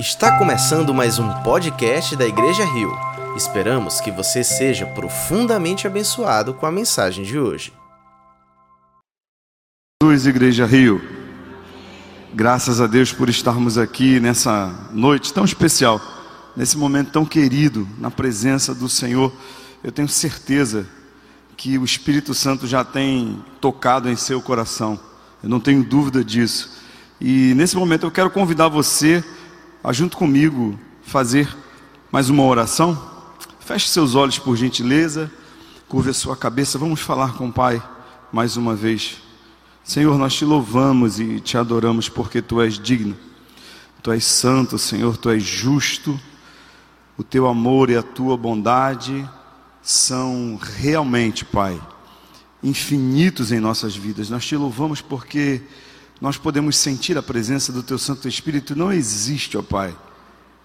Está começando mais um podcast da Igreja Rio. Esperamos que você seja profundamente abençoado com a mensagem de hoje. Jesus, Igreja Rio. Graças a Deus por estarmos aqui nessa noite tão especial, nesse momento tão querido, na presença do Senhor. Eu tenho certeza que o Espírito Santo já tem tocado em seu coração. Eu não tenho dúvida disso. E nesse momento eu quero convidar você a junto comigo fazer mais uma oração. Feche seus olhos por gentileza, curva a sua cabeça, vamos falar com o Pai mais uma vez. Senhor, nós te louvamos e te adoramos porque tu és digno. Tu és santo, Senhor, tu és justo. O teu amor e a tua bondade são realmente, Pai, infinitos em nossas vidas. Nós te louvamos porque nós podemos sentir a presença do Teu Santo Espírito. Não existe, ó Pai,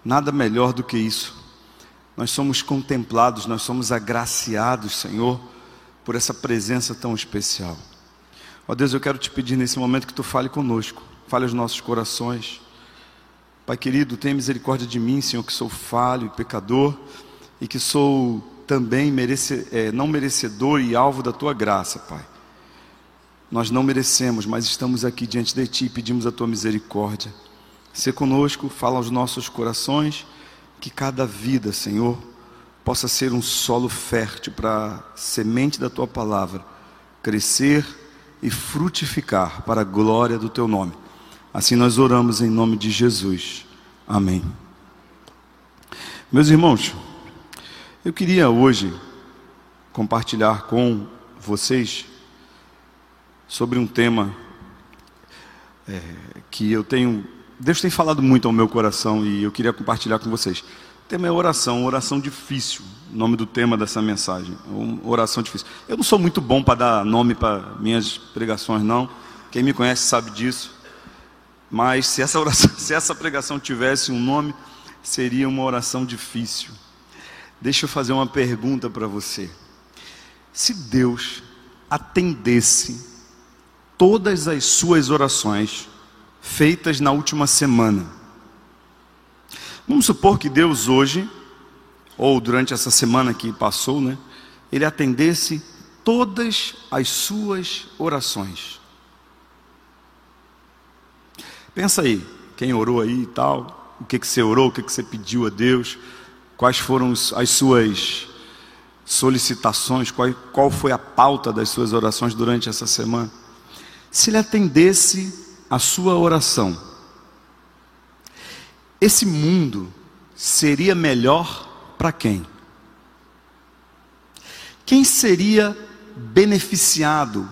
nada melhor do que isso. Nós somos contemplados, nós somos agraciados, Senhor, por essa presença tão especial. Ó Deus, eu quero te pedir nesse momento que Tu fale conosco, fale aos nossos corações. Pai querido, tenha misericórdia de mim, Senhor, que sou falho e pecador e que sou também merece, é, não merecedor e alvo da Tua graça, Pai. Nós não merecemos, mas estamos aqui diante de Ti e pedimos a Tua misericórdia. Se conosco, fala aos nossos corações, que cada vida, Senhor, possa ser um solo fértil para a semente da Tua palavra crescer e frutificar para a glória do Teu nome. Assim nós oramos em nome de Jesus. Amém. Meus irmãos, eu queria hoje compartilhar com vocês sobre um tema é, que eu tenho. Deus tem falado muito ao meu coração e eu queria compartilhar com vocês. O tema é oração, oração difícil. O nome do tema dessa mensagem, oração difícil. Eu não sou muito bom para dar nome para minhas pregações, não. Quem me conhece sabe disso. Mas se essa, oração, se essa pregação tivesse um nome, seria uma oração difícil. Deixa eu fazer uma pergunta para você. Se Deus atendesse todas as suas orações feitas na última semana. Vamos supor que Deus hoje, ou durante essa semana que passou, né, ele atendesse todas as suas orações. Pensa aí, quem orou aí e tal, o que, que você orou, o que, que você pediu a Deus, quais foram as suas solicitações, qual, qual foi a pauta das suas orações durante essa semana se ele atendesse a sua oração, esse mundo seria melhor para quem? Quem seria beneficiado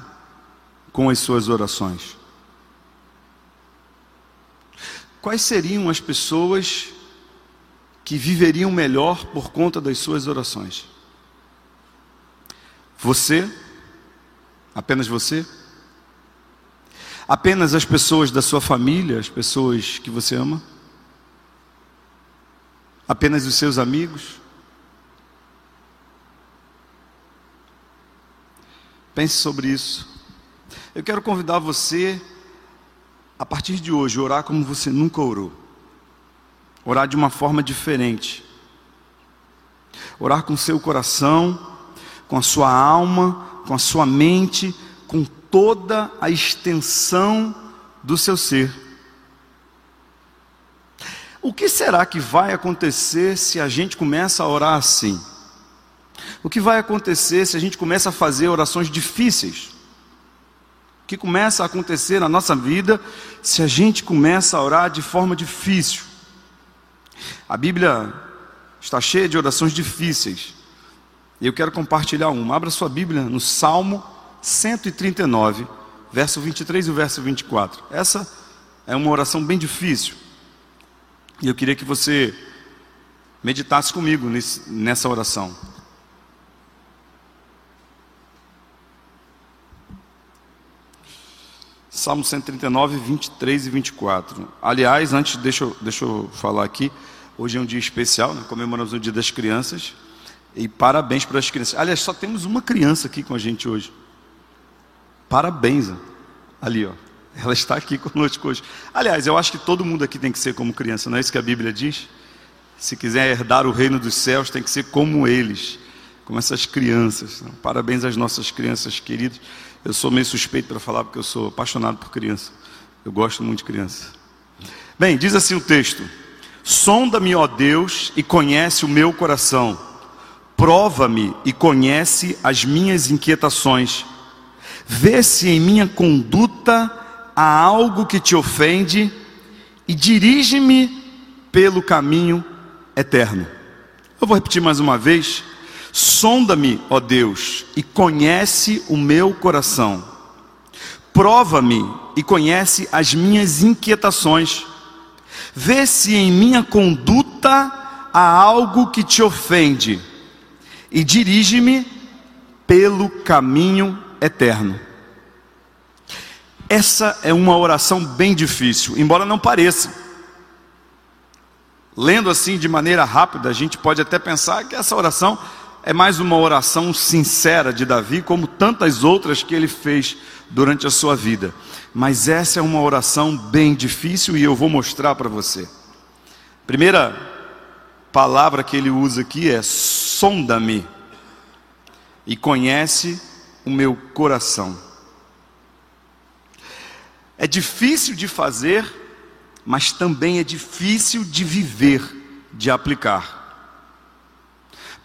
com as suas orações? Quais seriam as pessoas que viveriam melhor por conta das suas orações? Você? Apenas você? Apenas as pessoas da sua família, as pessoas que você ama? Apenas os seus amigos? Pense sobre isso. Eu quero convidar você, a partir de hoje, a orar como você nunca orou. Orar de uma forma diferente. Orar com seu coração, com a sua alma, com a sua mente, com toda a extensão do seu ser. O que será que vai acontecer se a gente começa a orar assim? O que vai acontecer se a gente começa a fazer orações difíceis? O que começa a acontecer na nossa vida se a gente começa a orar de forma difícil? A Bíblia está cheia de orações difíceis. E eu quero compartilhar uma. Abra sua Bíblia no Salmo 139, verso 23 e o verso 24. Essa é uma oração bem difícil. E eu queria que você meditasse comigo nessa oração. Salmo 139, 23 e 24. Aliás, antes, deixa eu, deixa eu falar aqui. Hoje é um dia especial, né? comemoramos o Dia das Crianças. E parabéns para as crianças. Aliás, só temos uma criança aqui com a gente hoje. Parabéns. Ali, ó. Ela está aqui conosco hoje. Aliás, eu acho que todo mundo aqui tem que ser como criança, não é isso que a Bíblia diz? Se quiser herdar o reino dos céus, tem que ser como eles, como essas crianças. Parabéns às nossas crianças queridas. Eu sou meio suspeito para falar porque eu sou apaixonado por criança. Eu gosto muito de criança. Bem, diz assim o texto: Sonda-me, ó Deus, e conhece o meu coração. Prova-me e conhece as minhas inquietações. Vê se em minha conduta há algo que te ofende e dirige-me pelo caminho eterno. Eu vou repetir mais uma vez. Sonda-me, ó Deus, e conhece o meu coração. Prova-me e conhece as minhas inquietações Vê se em minha conduta há algo que te ofende e dirige-me pelo caminho eterno. Essa é uma oração bem difícil, embora não pareça. Lendo assim de maneira rápida, a gente pode até pensar que essa oração é mais uma oração sincera de Davi, como tantas outras que ele fez durante a sua vida. Mas essa é uma oração bem difícil e eu vou mostrar para você. Primeira palavra que ele usa aqui é sonda-me e conhece o meu coração. É difícil de fazer, mas também é difícil de viver, de aplicar.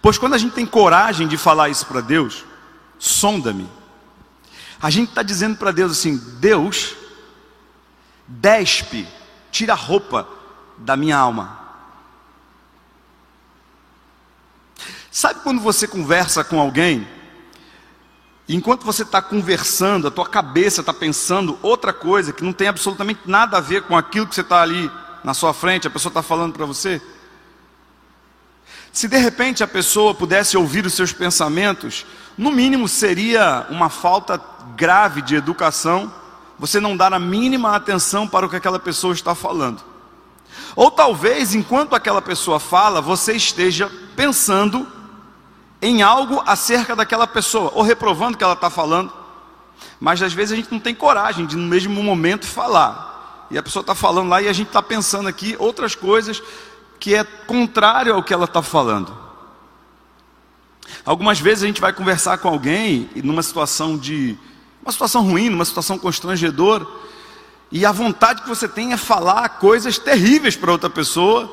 Pois quando a gente tem coragem de falar isso para Deus, sonda-me, a gente está dizendo para Deus assim: Deus, despe, tira a roupa da minha alma. Sabe quando você conversa com alguém, enquanto você está conversando, a tua cabeça está pensando outra coisa que não tem absolutamente nada a ver com aquilo que você está ali na sua frente, a pessoa está falando para você? Se de repente a pessoa pudesse ouvir os seus pensamentos, no mínimo seria uma falta grave de educação você não dar a mínima atenção para o que aquela pessoa está falando. Ou talvez, enquanto aquela pessoa fala, você esteja pensando em algo acerca daquela pessoa, ou reprovando o que ela está falando. Mas às vezes a gente não tem coragem de no mesmo momento falar. E a pessoa está falando lá e a gente está pensando aqui outras coisas que é contrário ao que ela está falando. Algumas vezes a gente vai conversar com alguém numa situação de uma situação ruim, numa situação constrangedora, e a vontade que você tem é falar coisas terríveis para outra pessoa,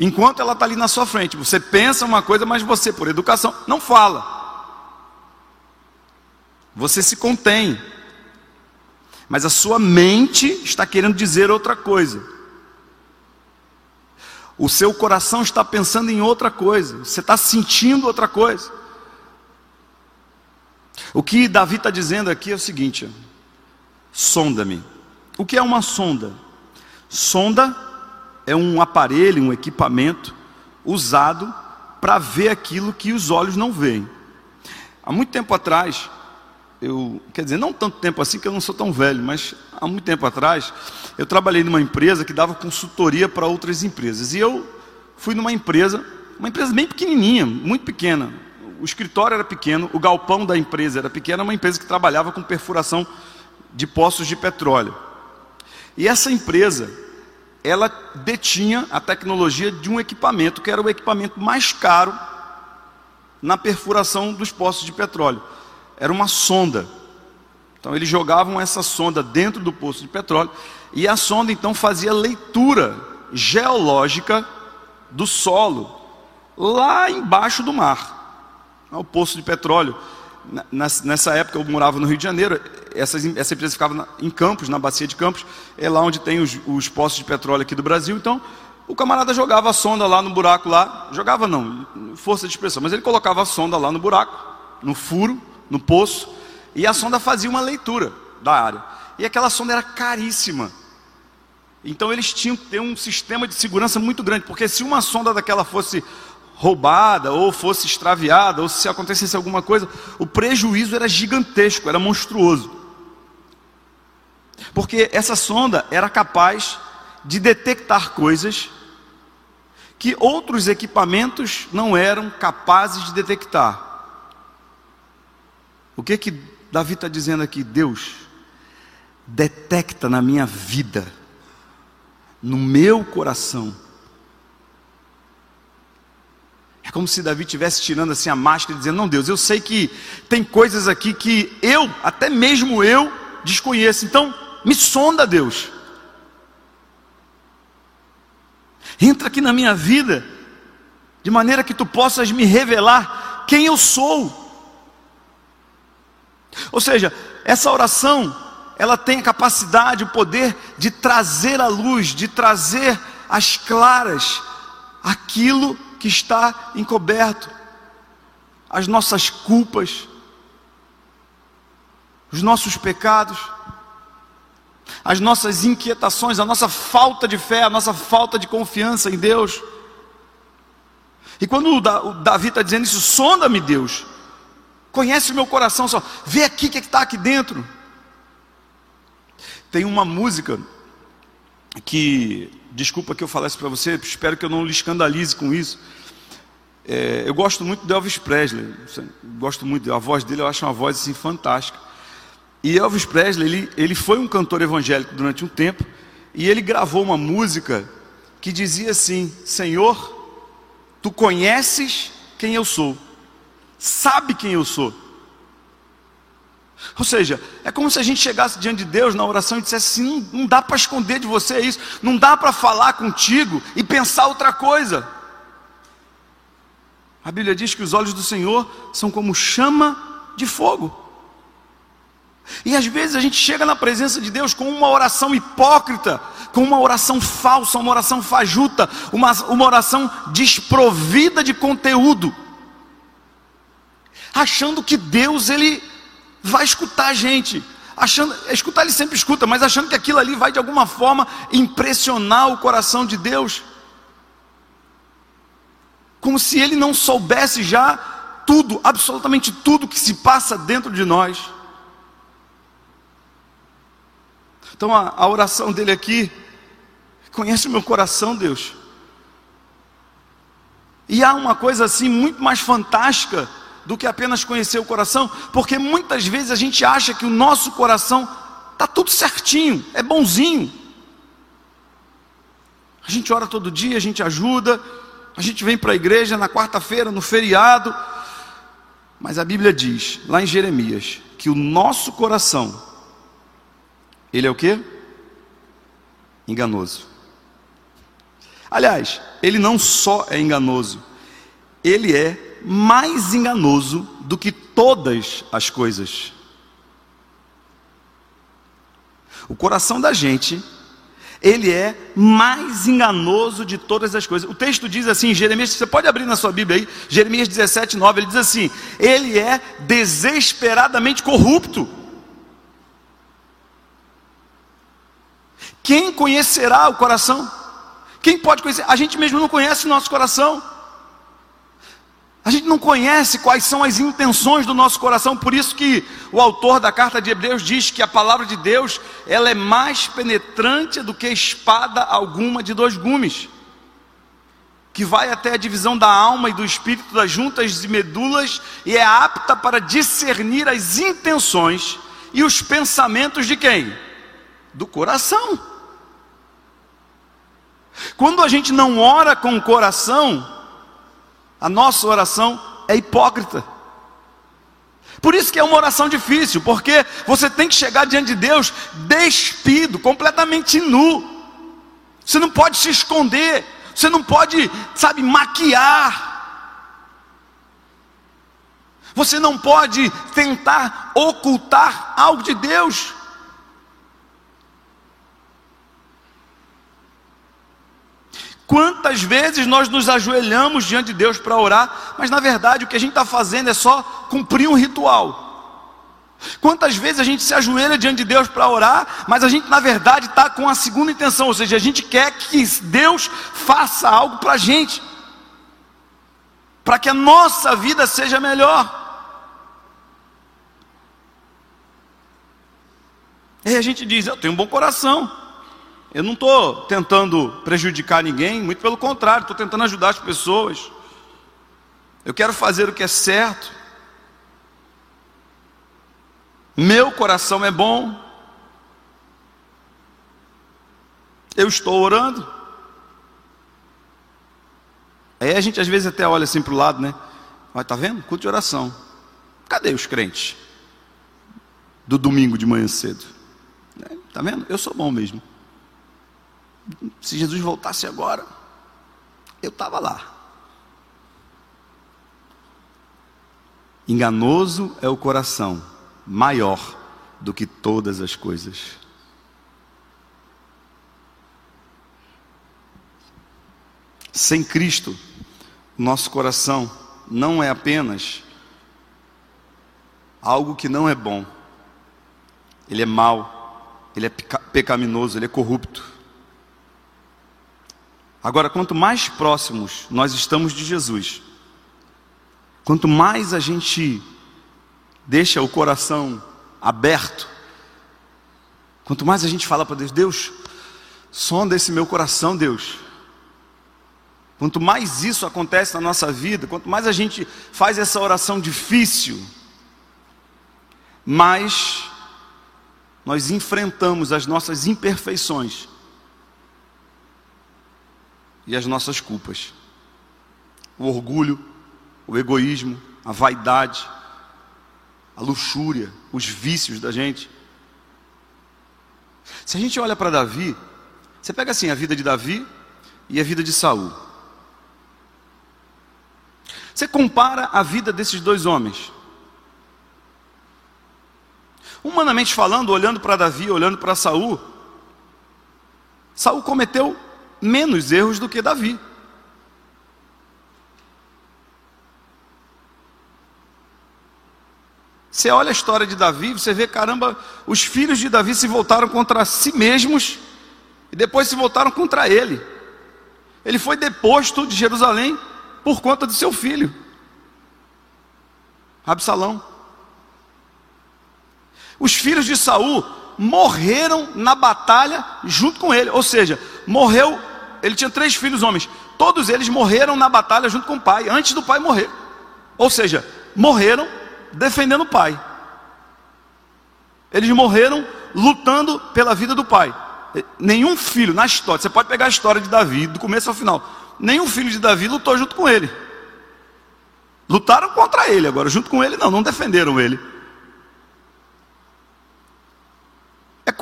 enquanto ela está ali na sua frente. Você pensa uma coisa, mas você, por educação, não fala. Você se contém. Mas a sua mente está querendo dizer outra coisa. O seu coração está pensando em outra coisa, você está sentindo outra coisa. O que Davi está dizendo aqui é o seguinte: sonda-me. O que é uma sonda? Sonda é um aparelho, um equipamento usado para ver aquilo que os olhos não veem. Há muito tempo atrás, eu, quer dizer, não tanto tempo assim que eu não sou tão velho, mas há muito tempo atrás, eu trabalhei numa empresa que dava consultoria para outras empresas. E eu fui numa empresa, uma empresa bem pequenininha, muito pequena. O escritório era pequeno, o galpão da empresa era pequeno, uma empresa que trabalhava com perfuração de poços de petróleo. E essa empresa, ela detinha a tecnologia de um equipamento que era o equipamento mais caro na perfuração dos poços de petróleo. Era uma sonda. Então eles jogavam essa sonda dentro do poço de petróleo e a sonda então fazia leitura geológica do solo lá embaixo do mar. O poço de petróleo. Nessa época eu morava no Rio de Janeiro, essa, essa empresa ficava em Campos, na bacia de Campos, é lá onde tem os, os poços de petróleo aqui do Brasil. Então o camarada jogava a sonda lá no buraco lá, jogava não, força de expressão, mas ele colocava a sonda lá no buraco, no furo, no poço, e a sonda fazia uma leitura da área. E aquela sonda era caríssima. Então eles tinham que ter um sistema de segurança muito grande, porque se uma sonda daquela fosse roubada, ou fosse extraviada, ou se acontecesse alguma coisa, o prejuízo era gigantesco, era monstruoso. Porque essa sonda era capaz de detectar coisas que outros equipamentos não eram capazes de detectar. O que que Davi está dizendo aqui? Deus, detecta na minha vida, no meu coração. É como se Davi estivesse tirando assim a máscara e dizendo: Não, Deus, eu sei que tem coisas aqui que eu, até mesmo eu, desconheço. Então, me sonda, Deus. Entra aqui na minha vida, de maneira que tu possas me revelar quem eu sou. Ou seja, essa oração, ela tem a capacidade, o poder de trazer à luz, de trazer às claras aquilo que está encoberto, as nossas culpas, os nossos pecados. As nossas inquietações, a nossa falta de fé, a nossa falta de confiança em Deus. E quando o Davi está dizendo isso, sonda-me, Deus, conhece o meu coração, só. Vê aqui o que é está aqui dentro. Tem uma música que, desculpa que eu falasse para você, espero que eu não lhe escandalize com isso. É, eu gosto muito de Elvis Presley, gosto muito, a voz dele eu acho uma voz assim fantástica. E Elvis Presley, ele, ele foi um cantor evangélico durante um tempo, e ele gravou uma música que dizia assim: Senhor, tu conheces quem eu sou, sabe quem eu sou. Ou seja, é como se a gente chegasse diante de Deus na oração e dissesse assim: não, não dá para esconder de você isso, não dá para falar contigo e pensar outra coisa. A Bíblia diz que os olhos do Senhor são como chama de fogo. E às vezes a gente chega na presença de Deus com uma oração hipócrita, com uma oração falsa, uma oração fajuta, uma, uma oração desprovida de conteúdo, achando que Deus ele vai escutar a gente, achando, escutar ele sempre escuta, mas achando que aquilo ali vai de alguma forma impressionar o coração de Deus, como se ele não soubesse já tudo, absolutamente tudo que se passa dentro de nós. Então a, a oração dele aqui, conhece o meu coração, Deus. E há uma coisa assim muito mais fantástica do que apenas conhecer o coração, porque muitas vezes a gente acha que o nosso coração está tudo certinho, é bonzinho. A gente ora todo dia, a gente ajuda, a gente vem para a igreja na quarta-feira, no feriado, mas a Bíblia diz, lá em Jeremias, que o nosso coração ele é o que? Enganoso. Aliás, ele não só é enganoso, ele é mais enganoso do que todas as coisas. O coração da gente, ele é mais enganoso de todas as coisas. O texto diz assim, Jeremias, você pode abrir na sua Bíblia aí, Jeremias 17, 9, ele diz assim: ele é desesperadamente corrupto. Quem conhecerá o coração? Quem pode conhecer? A gente mesmo não conhece o nosso coração. A gente não conhece quais são as intenções do nosso coração, por isso que o autor da carta de Hebreus diz que a palavra de Deus, ela é mais penetrante do que espada alguma de dois gumes, que vai até a divisão da alma e do espírito, das juntas e medulas, e é apta para discernir as intenções e os pensamentos de quem? Do coração. Quando a gente não ora com o coração, a nossa oração é hipócrita. Por isso que é uma oração difícil, porque você tem que chegar diante de Deus despido, completamente nu. Você não pode se esconder, você não pode, sabe, maquiar. Você não pode tentar ocultar algo de Deus. Quantas vezes nós nos ajoelhamos diante de Deus para orar, mas na verdade o que a gente está fazendo é só cumprir um ritual. Quantas vezes a gente se ajoelha diante de Deus para orar, mas a gente na verdade está com a segunda intenção, ou seja, a gente quer que Deus faça algo para a gente, para que a nossa vida seja melhor. E a gente diz: Eu tenho um bom coração, eu não estou tentando prejudicar ninguém, muito pelo contrário, estou tentando ajudar as pessoas. Eu quero fazer o que é certo. Meu coração é bom. Eu estou orando. Aí a gente às vezes até olha assim para o lado, né? Olha, tá vendo? Culto de oração. Cadê os crentes? Do domingo de manhã cedo. É, tá vendo? Eu sou bom mesmo. Se Jesus voltasse agora, eu estava lá. Enganoso é o coração, maior do que todas as coisas. Sem Cristo, nosso coração não é apenas algo que não é bom, ele é mau, ele é pecaminoso, ele é corrupto. Agora, quanto mais próximos nós estamos de Jesus, quanto mais a gente deixa o coração aberto, quanto mais a gente fala para Deus, Deus, sonda esse meu coração, Deus. Quanto mais isso acontece na nossa vida, quanto mais a gente faz essa oração difícil, mais nós enfrentamos as nossas imperfeições e as nossas culpas. O orgulho, o egoísmo, a vaidade, a luxúria, os vícios da gente. Se a gente olha para Davi, você pega assim a vida de Davi e a vida de Saul. Você compara a vida desses dois homens. Humanamente falando, olhando para Davi, olhando para Saul, Saul cometeu menos erros do que Davi. Você olha a história de Davi, você vê, caramba, os filhos de Davi se voltaram contra si mesmos e depois se voltaram contra ele. Ele foi deposto de Jerusalém por conta do seu filho, Absalão. Os filhos de Saul morreram na batalha junto com ele, ou seja, morreu, ele tinha três filhos homens, todos eles morreram na batalha junto com o pai, antes do pai morrer. Ou seja, morreram defendendo o pai. Eles morreram lutando pela vida do pai. Nenhum filho na história, você pode pegar a história de Davi, do começo ao final. Nenhum filho de Davi lutou junto com ele. Lutaram contra ele, agora junto com ele não, não defenderam ele.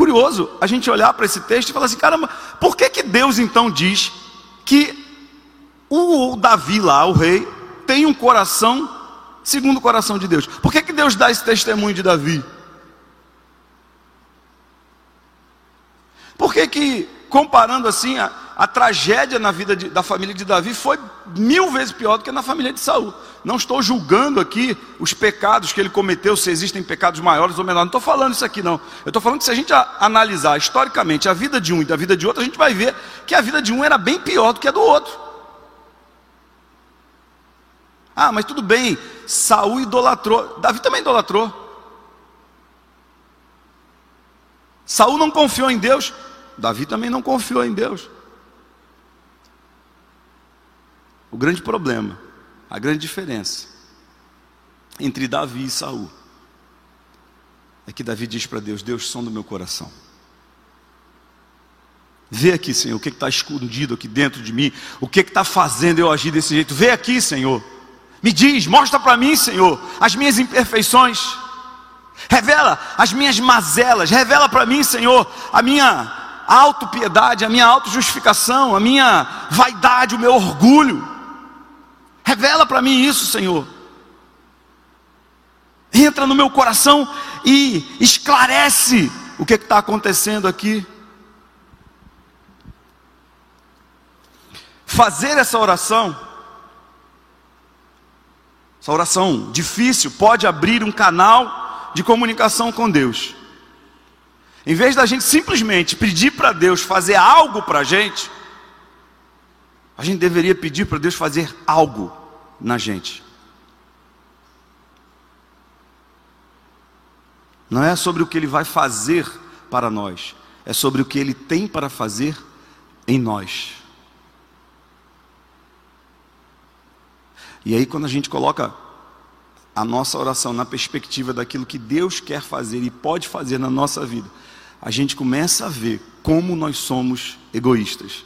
Curioso a gente olhar para esse texto e falar assim: caramba, por que, que Deus então diz que o Davi lá, o rei, tem um coração segundo o coração de Deus. Por que, que Deus dá esse testemunho de Davi? Por que, que comparando assim, a, a tragédia na vida de, da família de Davi foi mil vezes pior do que na família de Saul? Não estou julgando aqui os pecados que ele cometeu, se existem pecados maiores ou menores. Não estou falando isso aqui, não. Eu estou falando que se a gente analisar historicamente a vida de um e da vida de outro, a gente vai ver que a vida de um era bem pior do que a do outro. Ah, mas tudo bem, Saul idolatrou, Davi também idolatrou. Saul não confiou em Deus, Davi também não confiou em Deus. O grande problema, a grande diferença entre Davi e Saul é que Davi diz para Deus: Deus, som do meu coração. Vê aqui, Senhor, o que está escondido aqui dentro de mim, o que está fazendo eu agir desse jeito. Vê aqui, Senhor. Me diz, mostra para mim, Senhor, as minhas imperfeições. Revela as minhas mazelas. Revela para mim, Senhor, a minha autopiedade, a minha autojustificação, a minha vaidade, o meu orgulho. Revela para mim isso, Senhor. Entra no meu coração e esclarece o que está acontecendo aqui. Fazer essa oração essa oração difícil pode abrir um canal de comunicação com Deus. Em vez da gente simplesmente pedir para Deus fazer algo para a gente, a gente deveria pedir para Deus fazer algo na gente. Não é sobre o que Ele vai fazer para nós, é sobre o que Ele tem para fazer em nós. E aí, quando a gente coloca a nossa oração na perspectiva daquilo que Deus quer fazer e pode fazer na nossa vida, a gente começa a ver como nós somos egoístas.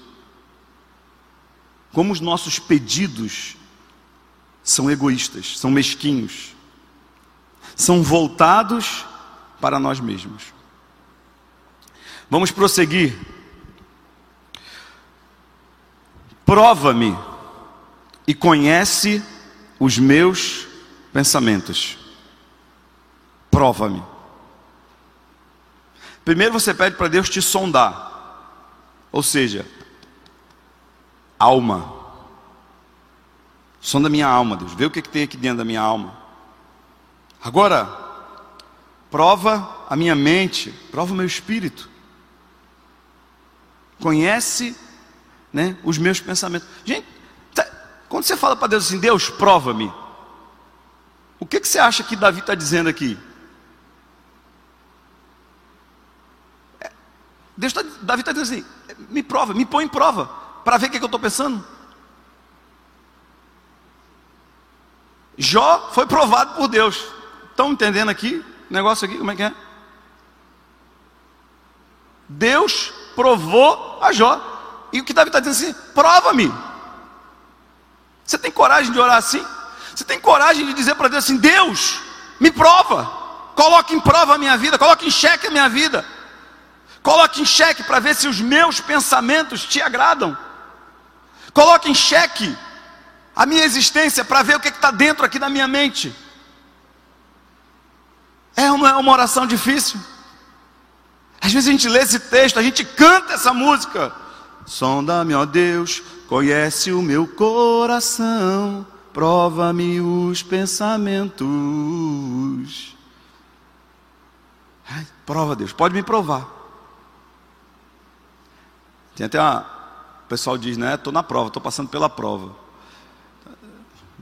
Como os nossos pedidos são egoístas, são mesquinhos, são voltados para nós mesmos. Vamos prosseguir. Prova-me e conhece os meus pensamentos. Prova-me. Primeiro você pede para Deus te sondar. Ou seja, alma. Sonda minha alma, Deus. Vê o que, que tem aqui dentro da minha alma. Agora, prova a minha mente, prova o meu espírito. Conhece né, os meus pensamentos. Gente, tá, quando você fala para Deus assim, Deus, prova-me. O que, que você acha que Davi está dizendo aqui? Deus tá, Davi está dizendo assim: me prova, me põe em prova, para ver o que, que eu estou pensando. Jó foi provado por Deus. Estão entendendo aqui? O negócio aqui, como é que é? Deus provou a Jó. E o que Davi está dizendo assim: prova-me. Você tem coragem de orar assim? Você tem coragem de dizer para Deus assim: Deus, me prova, coloque em prova a minha vida, coloque em xeque a minha vida. Coloque em xeque para ver se os meus pensamentos te agradam. Coloque em xeque a minha existência para ver o que está dentro aqui da minha mente. É uma, é uma oração difícil. Às vezes a gente lê esse texto, a gente canta essa música. Sonda-me, ó Deus, conhece o meu coração, prova-me os pensamentos. Ai, prova, Deus, pode me provar. Tem até uma. O pessoal diz, né? Estou na prova, estou passando pela prova.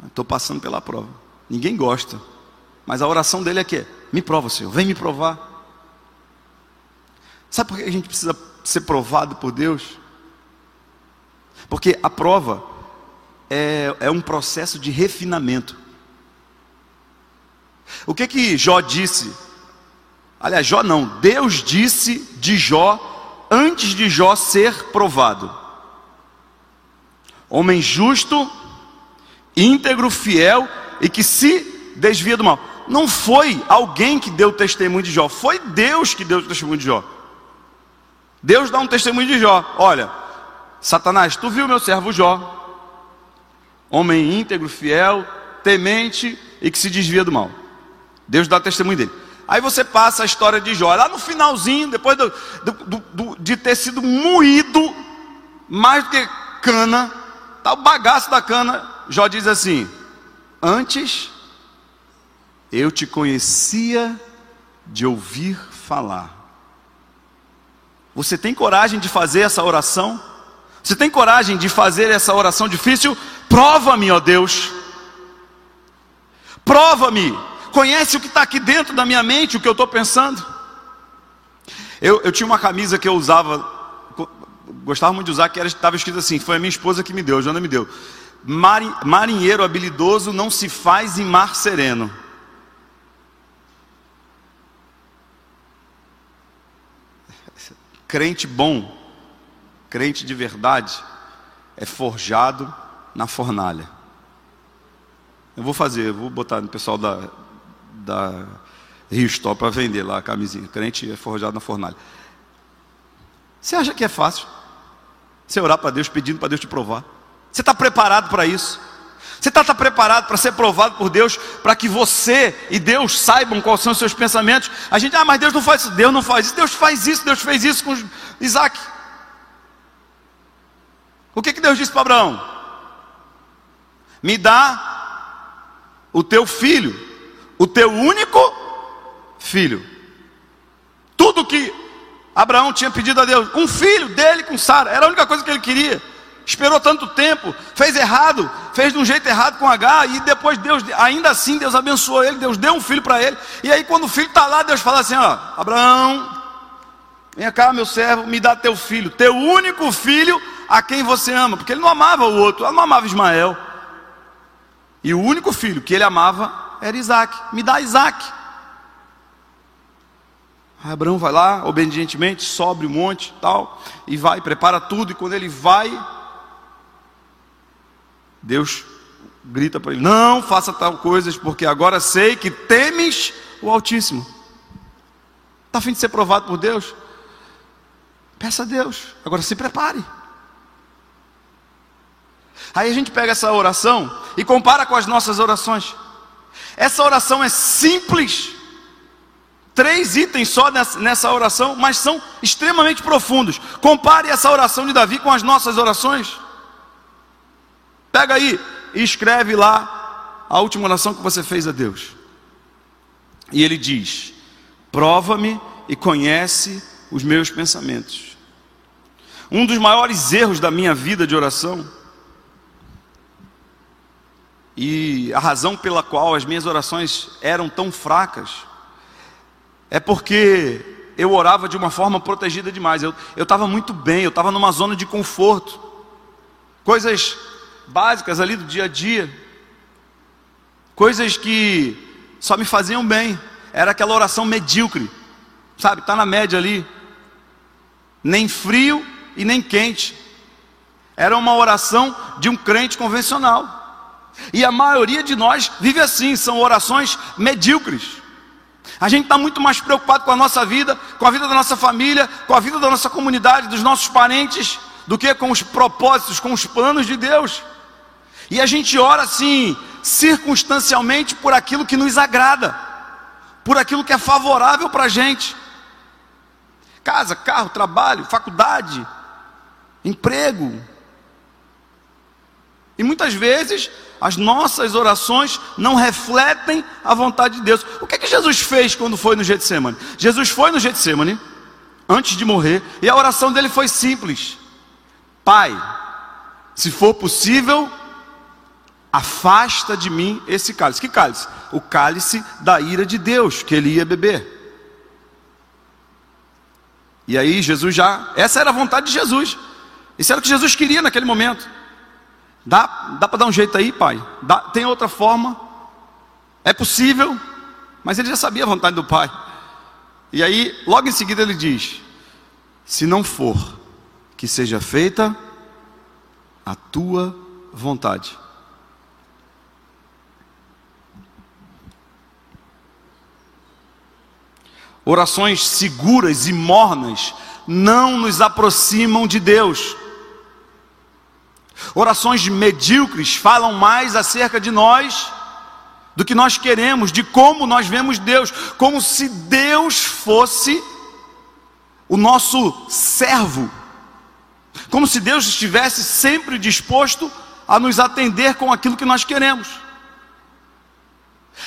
Estou passando pela prova. Ninguém gosta. Mas a oração dele é que me prova, Senhor, vem me provar. Sabe por que a gente precisa ser provado por Deus? Porque a prova é, é um processo de refinamento. O que que Jó disse? Aliás, Jó não, Deus disse de Jó antes de Jó ser provado. Homem justo, íntegro, fiel e que se desvia do mal. Não foi alguém que deu testemunho de Jó, foi Deus que deu testemunho de Jó. Deus dá um testemunho de Jó. Olha, Satanás, tu viu meu servo Jó, homem íntegro, fiel, temente e que se desvia do mal. Deus dá testemunho dele. Aí você passa a história de Jó. Lá no finalzinho, depois do, do, do, de ter sido moído, mais do que cana, tá o bagaço da cana. Jó diz assim: Antes eu te conhecia de ouvir falar. Você tem coragem de fazer essa oração? Você tem coragem de fazer essa oração difícil? Prova-me, ó Deus. Prova-me conhece o que está aqui dentro da minha mente, o que eu estou pensando. Eu, eu tinha uma camisa que eu usava, gostava muito de usar, que estava escrito assim: foi a minha esposa que me deu, a Joana me deu. Marinheiro habilidoso não se faz em mar sereno. Crente bom, crente de verdade, é forjado na fornalha. Eu vou fazer, eu vou botar no pessoal da, da Rio Store para vender lá a camisinha. Crente é forjado na fornalha. Você acha que é fácil? Você orar para Deus pedindo para Deus te provar? Você está preparado para isso? Você está tá preparado para ser provado por Deus, para que você e Deus saibam quais são os seus pensamentos? A gente, ah, mas Deus não faz isso, Deus não faz isso, Deus faz isso, Deus fez isso com Isaac. O que, que Deus disse para Abraão? Me dá o teu filho, o teu único filho. Tudo que Abraão tinha pedido a Deus, um filho dele com Sara, era a única coisa que ele queria. Esperou tanto tempo, fez errado, fez de um jeito errado com H, e depois Deus, ainda assim, Deus abençoou ele, Deus deu um filho para ele. E aí, quando o filho está lá, Deus fala assim: Ó, Abraão, vem cá, meu servo, me dá teu filho, teu único filho a quem você ama, porque ele não amava o outro, ele não amava Ismael. E o único filho que ele amava era Isaac. Me dá Isaac. Aí Abraão vai lá, obedientemente, sobe o monte tal, e vai, prepara tudo, e quando ele vai, Deus grita para ele: Não faça tal coisas, porque agora sei que temes o Altíssimo. Está a fim de ser provado por Deus? Peça a Deus, agora se prepare. Aí a gente pega essa oração e compara com as nossas orações. Essa oração é simples, três itens só nessa oração, mas são extremamente profundos. Compare essa oração de Davi com as nossas orações. Pega aí e escreve lá a última oração que você fez a Deus. E ele diz: Prova-me e conhece os meus pensamentos. Um dos maiores erros da minha vida de oração e a razão pela qual as minhas orações eram tão fracas é porque eu orava de uma forma protegida demais. Eu estava muito bem, eu estava numa zona de conforto. Coisas básicas ali do dia a dia. Coisas que só me faziam bem. Era aquela oração medíocre. Sabe, está na média ali. Nem frio e nem quente. Era uma oração de um crente convencional. E a maioria de nós vive assim, são orações medíocres. A gente está muito mais preocupado com a nossa vida, com a vida da nossa família, com a vida da nossa comunidade, dos nossos parentes, do que com os propósitos, com os planos de Deus. E a gente ora assim, circunstancialmente, por aquilo que nos agrada, por aquilo que é favorável para a gente. Casa, carro, trabalho, faculdade, emprego. E muitas vezes as nossas orações não refletem a vontade de Deus. O que é que Jesus fez quando foi no Getsemane? Jesus foi no Getsemane antes de morrer e a oração dele foi simples: Pai, se for possível, afasta de mim esse cálice. Que cálice? O cálice da ira de Deus que ele ia beber. E aí Jesus já, essa era a vontade de Jesus. Isso era o que Jesus queria naquele momento. Dá, dá para dar um jeito aí, pai? Dá, tem outra forma? É possível? Mas ele já sabia a vontade do pai. E aí, logo em seguida, ele diz: Se não for, que seja feita a tua vontade. Orações seguras e mornas não nos aproximam de Deus. Orações medíocres falam mais acerca de nós do que nós queremos, de como nós vemos Deus, como se Deus fosse o nosso servo, como se Deus estivesse sempre disposto a nos atender com aquilo que nós queremos.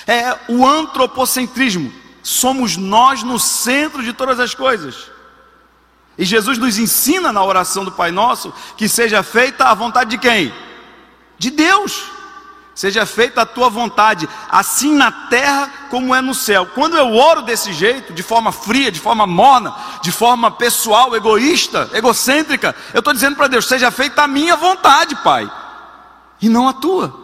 É o antropocentrismo, somos nós no centro de todas as coisas. E Jesus nos ensina na oração do Pai Nosso que seja feita a vontade de quem? De Deus. Seja feita a tua vontade, assim na terra como é no céu. Quando eu oro desse jeito, de forma fria, de forma morna, de forma pessoal, egoísta, egocêntrica, eu estou dizendo para Deus: seja feita a minha vontade, Pai, e não a tua.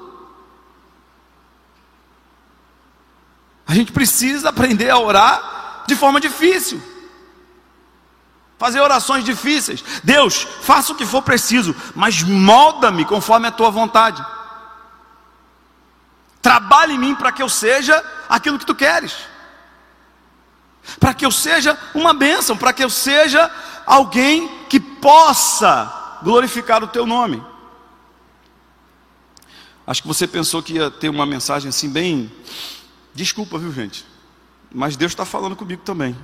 A gente precisa aprender a orar de forma difícil fazer orações difíceis. Deus, faça o que for preciso, mas molda-me conforme a tua vontade. Trabalhe em mim para que eu seja aquilo que tu queres. Para que eu seja uma bênção, para que eu seja alguém que possa glorificar o teu nome. Acho que você pensou que ia ter uma mensagem assim bem. Desculpa, viu gente? Mas Deus está falando comigo também.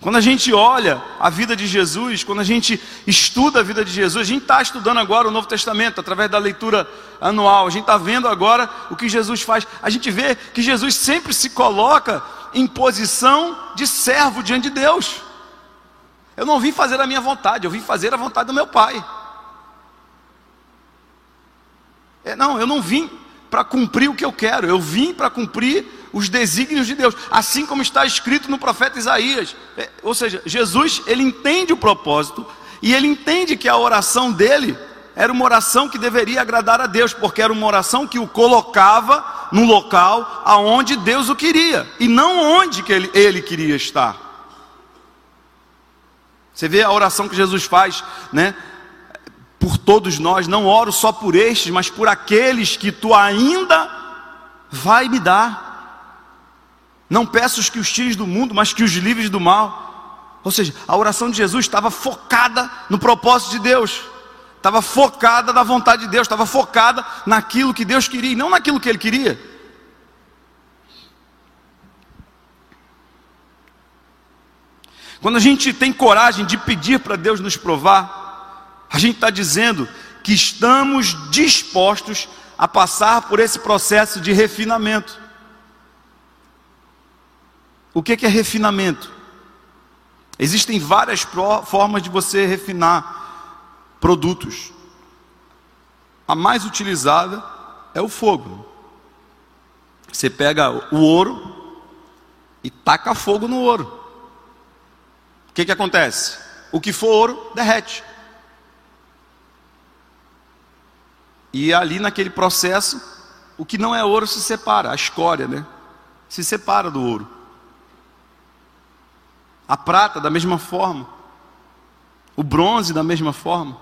Quando a gente olha a vida de Jesus, quando a gente estuda a vida de Jesus, a gente está estudando agora o Novo Testamento através da leitura anual, a gente está vendo agora o que Jesus faz. A gente vê que Jesus sempre se coloca em posição de servo diante de Deus. Eu não vim fazer a minha vontade, eu vim fazer a vontade do meu Pai. É, não, eu não vim para cumprir o que eu quero, eu vim para cumprir os desígnios de Deus, assim como está escrito no profeta Isaías. É, ou seja, Jesus, ele entende o propósito e ele entende que a oração dele era uma oração que deveria agradar a Deus, porque era uma oração que o colocava no local aonde Deus o queria e não onde que ele, ele queria estar. Você vê a oração que Jesus faz, né? Por todos nós, não oro só por estes, mas por aqueles que tu ainda vai me dar. Não peço os que os tires do mundo, mas que os livres do mal. Ou seja, a oração de Jesus estava focada no propósito de Deus, estava focada na vontade de Deus, estava focada naquilo que Deus queria e não naquilo que ele queria. Quando a gente tem coragem de pedir para Deus nos provar, a gente está dizendo que estamos dispostos a passar por esse processo de refinamento. O que é refinamento? Existem várias formas de você refinar produtos. A mais utilizada é o fogo. Você pega o ouro e taca fogo no ouro. O que, que acontece? O que for ouro derrete. E ali naquele processo, o que não é ouro se separa, a escória, né? Se separa do ouro. A prata da mesma forma. O bronze da mesma forma.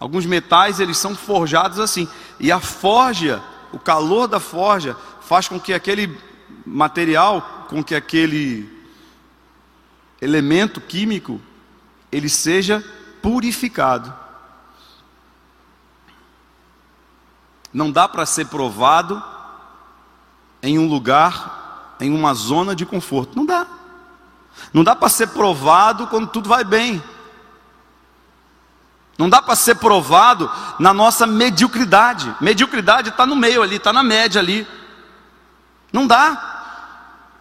Alguns metais eles são forjados assim. E a forja, o calor da forja faz com que aquele material, com que aquele elemento químico ele seja purificado. Não dá para ser provado em um lugar, em uma zona de conforto. Não dá. Não dá para ser provado quando tudo vai bem. Não dá para ser provado na nossa mediocridade. Mediocridade está no meio ali, está na média ali. Não dá.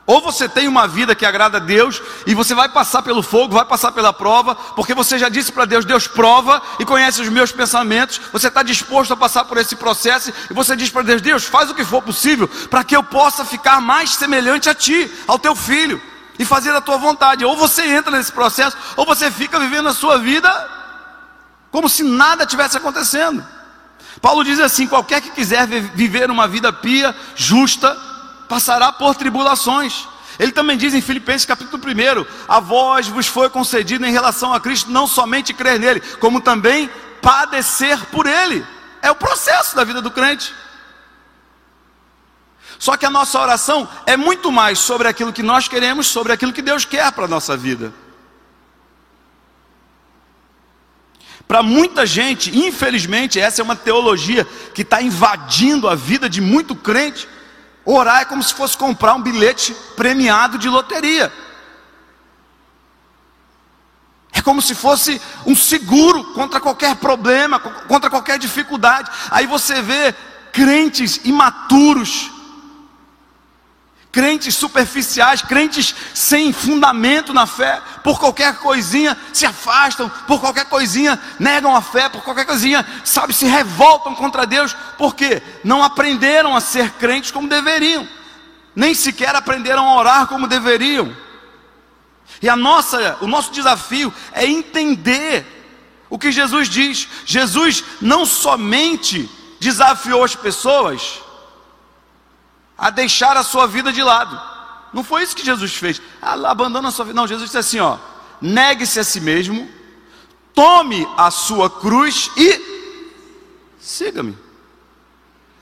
Ou você tem uma vida que agrada a Deus e você vai passar pelo fogo, vai passar pela prova, porque você já disse para Deus: Deus prova e conhece os meus pensamentos. Você está disposto a passar por esse processo e você diz para Deus: Deus, faz o que for possível para que eu possa ficar mais semelhante a Ti, ao Teu filho e fazer a tua vontade. Ou você entra nesse processo, ou você fica vivendo a sua vida como se nada tivesse acontecendo. Paulo diz assim: qualquer que quiser viver uma vida pia, justa, passará por tribulações. Ele também diz em Filipenses capítulo 1: A vós vos foi concedido em relação a Cristo não somente crer nele, como também padecer por ele. É o processo da vida do crente. Só que a nossa oração é muito mais sobre aquilo que nós queremos, sobre aquilo que Deus quer para a nossa vida. Para muita gente, infelizmente, essa é uma teologia que está invadindo a vida de muito crente. Orar é como se fosse comprar um bilhete premiado de loteria. É como se fosse um seguro contra qualquer problema, contra qualquer dificuldade. Aí você vê crentes imaturos, Crentes superficiais, crentes sem fundamento na fé, por qualquer coisinha se afastam, por qualquer coisinha negam a fé, por qualquer coisinha, sabe, se revoltam contra Deus, porque não aprenderam a ser crentes como deveriam, nem sequer aprenderam a orar como deveriam. E a nossa, o nosso desafio é entender o que Jesus diz. Jesus não somente desafiou as pessoas, a deixar a sua vida de lado. Não foi isso que Jesus fez. Ah, abandona a sua vida. Não, Jesus disse assim: ó, negue-se a si mesmo, tome a sua cruz e siga-me.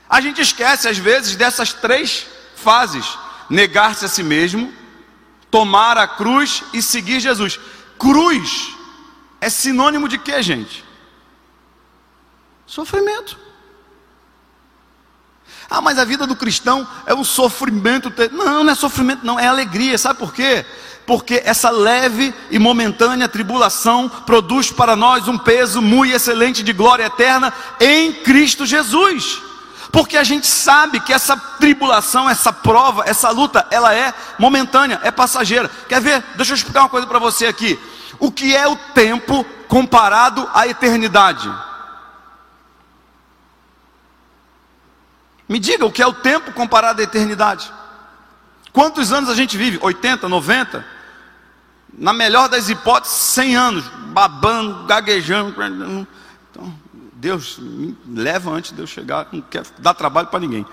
A gente esquece às vezes dessas três fases: negar-se a si mesmo, tomar a cruz e seguir Jesus. Cruz é sinônimo de quê, gente? Sofrimento. Ah, mas a vida do cristão é um sofrimento. Não, não é sofrimento, não, é alegria. Sabe por quê? Porque essa leve e momentânea tribulação produz para nós um peso muito excelente de glória eterna em Cristo Jesus. Porque a gente sabe que essa tribulação, essa prova, essa luta, ela é momentânea, é passageira. Quer ver? Deixa eu explicar uma coisa para você aqui. O que é o tempo comparado à eternidade? Me diga o que é o tempo comparado à eternidade. Quantos anos a gente vive? 80, 90? Na melhor das hipóteses, 100 anos, babando, gaguejando. Então, Deus me leva antes de eu chegar, não quero dar trabalho para ninguém.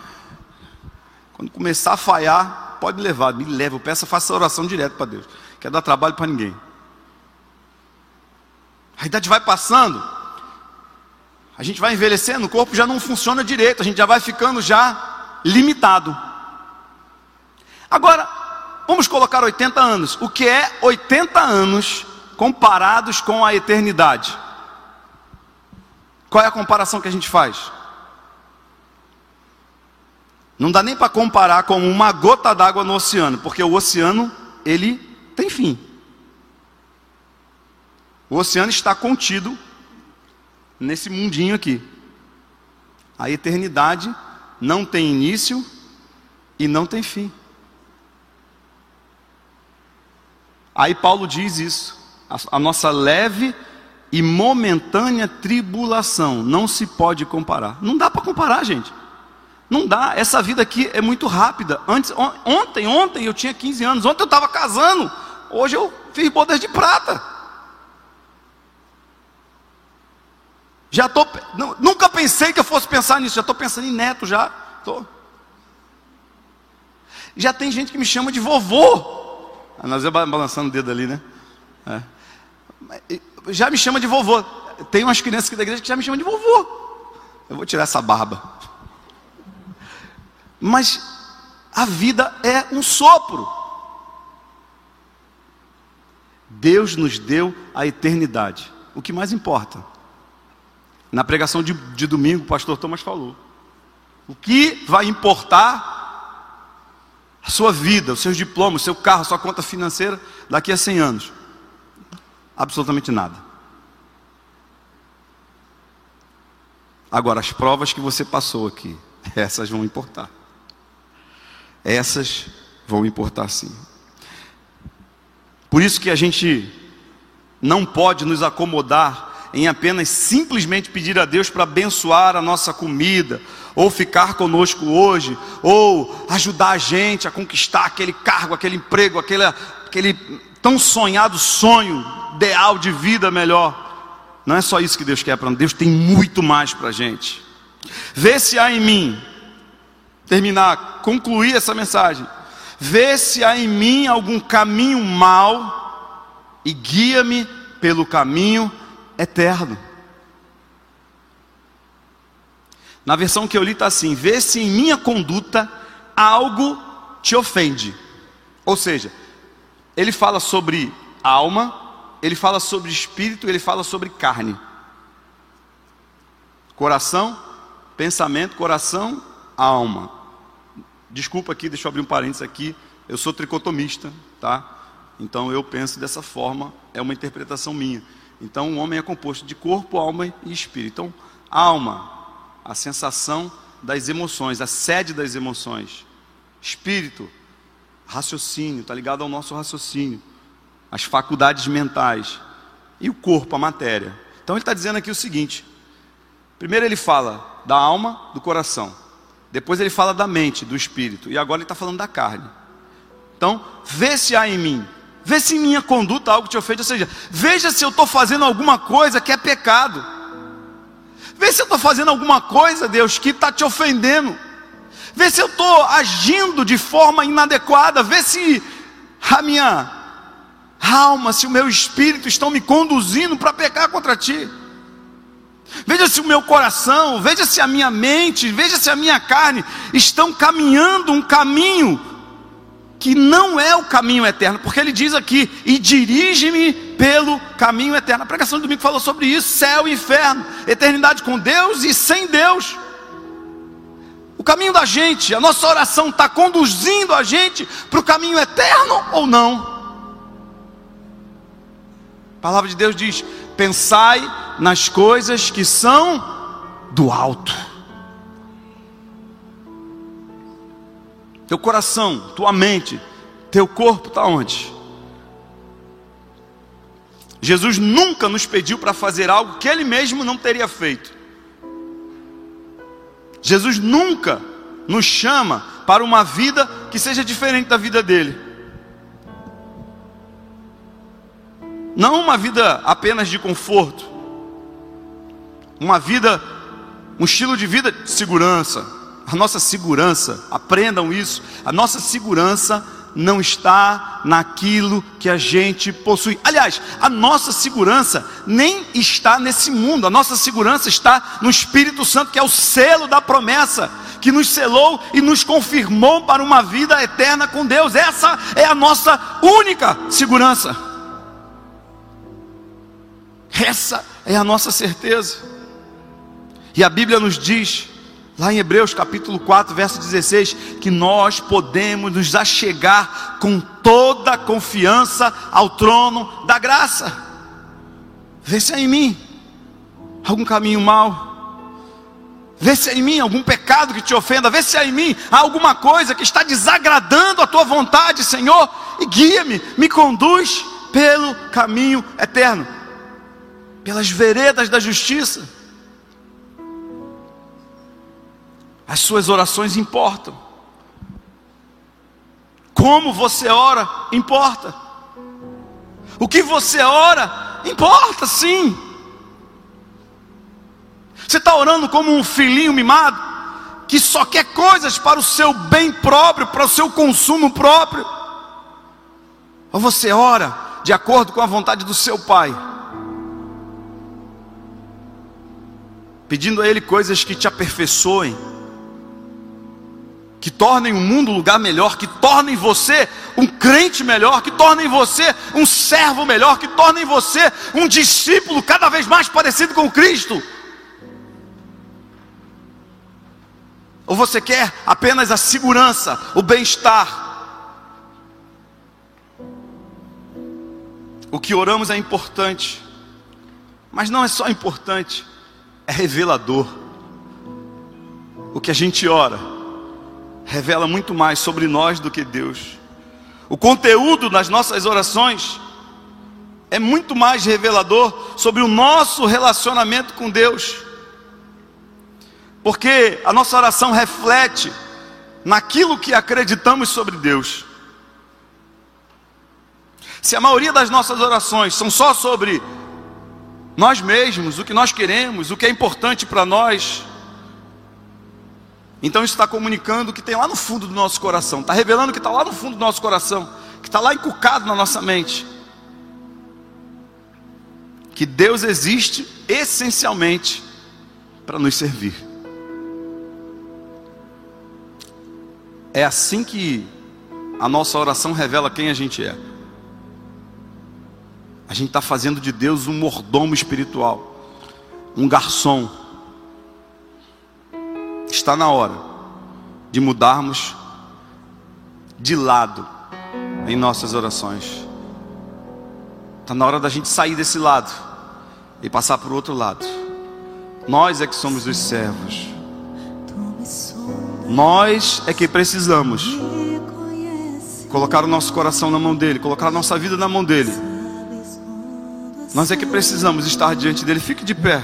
Quando começar a falhar, pode levar, me leva, eu peço, faça oração direto para Deus. Quer dar trabalho para ninguém. A idade vai passando, a gente vai envelhecendo, o corpo já não funciona direito, a gente já vai ficando já limitado. Agora, vamos colocar 80 anos. O que é 80 anos comparados com a eternidade? Qual é a comparação que a gente faz? Não dá nem para comparar com uma gota d'água no oceano, porque o oceano, ele tem fim. O oceano está contido nesse mundinho aqui. A eternidade não tem início e não tem fim. Aí Paulo diz isso. A, a nossa leve e momentânea tribulação não se pode comparar. Não dá para comparar, gente. Não dá, essa vida aqui é muito rápida. Antes, ontem, ontem eu tinha 15 anos, ontem eu estava casando, hoje eu fiz bodas de prata. Já tô, não, nunca pensei que eu fosse pensar nisso, já estou pensando em neto já. Tô. Já tem gente que me chama de vovô. A nós é balançando o dedo ali, né? É. Já me chama de vovô. Tem umas crianças aqui da igreja que já me chamam de vovô. Eu vou tirar essa barba. Mas a vida é um sopro. Deus nos deu a eternidade. O que mais importa? Na pregação de, de domingo, o pastor Thomas falou. O que vai importar a sua vida, os seus diplomas, seu carro, sua conta financeira daqui a 100 anos? Absolutamente nada. Agora, as provas que você passou aqui, essas vão importar essas vão importar sim. Por isso que a gente não pode nos acomodar em apenas simplesmente pedir a Deus para abençoar a nossa comida, ou ficar conosco hoje, ou ajudar a gente a conquistar aquele cargo, aquele emprego, aquele, aquele tão sonhado sonho ideal de vida melhor. Não é só isso que Deus quer para nós, Deus tem muito mais para a gente. Vê se há em mim terminar, concluir essa mensagem. Vê se há em mim algum caminho mal e guia-me pelo caminho eterno. Na versão que eu li está assim: vê se em minha conduta algo te ofende. Ou seja, ele fala sobre alma, ele fala sobre espírito, ele fala sobre carne. Coração, pensamento, coração, alma. Desculpa aqui, deixa eu abrir um parênteses aqui. Eu sou tricotomista, tá? Então eu penso dessa forma, é uma interpretação minha. Então o homem é composto de corpo, alma e espírito. Então, alma, a sensação das emoções, a sede das emoções. Espírito, raciocínio, está ligado ao nosso raciocínio, as faculdades mentais. E o corpo, a matéria. Então ele está dizendo aqui o seguinte: primeiro ele fala da alma, do coração. Depois ele fala da mente, do espírito. E agora ele está falando da carne. Então, vê se há em mim. Vê se minha conduta algo te ofende. Ou seja, veja se eu estou fazendo alguma coisa que é pecado. Vê se eu estou fazendo alguma coisa, Deus, que está te ofendendo. Vê se eu estou agindo de forma inadequada. Vê se a minha alma, se o meu espírito estão me conduzindo para pecar contra ti. Veja se o meu coração, veja se a minha mente, veja se a minha carne estão caminhando um caminho que não é o caminho eterno, porque ele diz aqui: e dirige-me pelo caminho eterno. A pregação do domingo falou sobre isso: céu e inferno, eternidade com Deus e sem Deus. O caminho da gente, a nossa oração está conduzindo a gente para o caminho eterno ou não? A palavra de Deus diz: pensai nas coisas que são do alto. Teu coração, tua mente, teu corpo está onde? Jesus nunca nos pediu para fazer algo que ele mesmo não teria feito. Jesus nunca nos chama para uma vida que seja diferente da vida dele. Não uma vida apenas de conforto, uma vida, um estilo de vida de segurança, a nossa segurança, aprendam isso, a nossa segurança não está naquilo que a gente possui. Aliás, a nossa segurança nem está nesse mundo, a nossa segurança está no Espírito Santo, que é o selo da promessa, que nos selou e nos confirmou para uma vida eterna com Deus. Essa é a nossa única segurança. Essa é a nossa certeza. E a Bíblia nos diz Lá em Hebreus capítulo 4, verso 16, que nós podemos nos achegar com toda a confiança ao trono da graça. Vê se há em mim algum caminho mau. Vê se há em mim algum pecado que te ofenda. Vê se há em mim alguma coisa que está desagradando a tua vontade, Senhor. E guia-me, me conduz pelo caminho eterno, pelas veredas da justiça. As suas orações importam. Como você ora, importa. O que você ora, importa sim. Você está orando como um filhinho mimado, que só quer coisas para o seu bem próprio, para o seu consumo próprio. Ou você ora de acordo com a vontade do seu pai, pedindo a Ele coisas que te aperfeiçoem que tornem o mundo um lugar melhor, que tornem você um crente melhor, que tornem você um servo melhor, que tornem você um discípulo cada vez mais parecido com Cristo. Ou você quer apenas a segurança, o bem-estar? O que oramos é importante, mas não é só importante, é revelador. O que a gente ora revela muito mais sobre nós do que Deus. O conteúdo das nossas orações é muito mais revelador sobre o nosso relacionamento com Deus. Porque a nossa oração reflete naquilo que acreditamos sobre Deus. Se a maioria das nossas orações são só sobre nós mesmos, o que nós queremos, o que é importante para nós, então isso está comunicando o que tem lá no fundo do nosso coração, está revelando o que está lá no fundo do nosso coração, que está lá encucado na nossa mente. Que Deus existe essencialmente para nos servir. É assim que a nossa oração revela quem a gente é. A gente está fazendo de Deus um mordomo espiritual, um garçom Está na hora de mudarmos de lado em nossas orações. Está na hora da gente sair desse lado e passar para o outro lado. Nós é que somos os servos. Nós é que precisamos colocar o nosso coração na mão dele, colocar a nossa vida na mão dele. Nós é que precisamos estar diante dele. Fique de pé.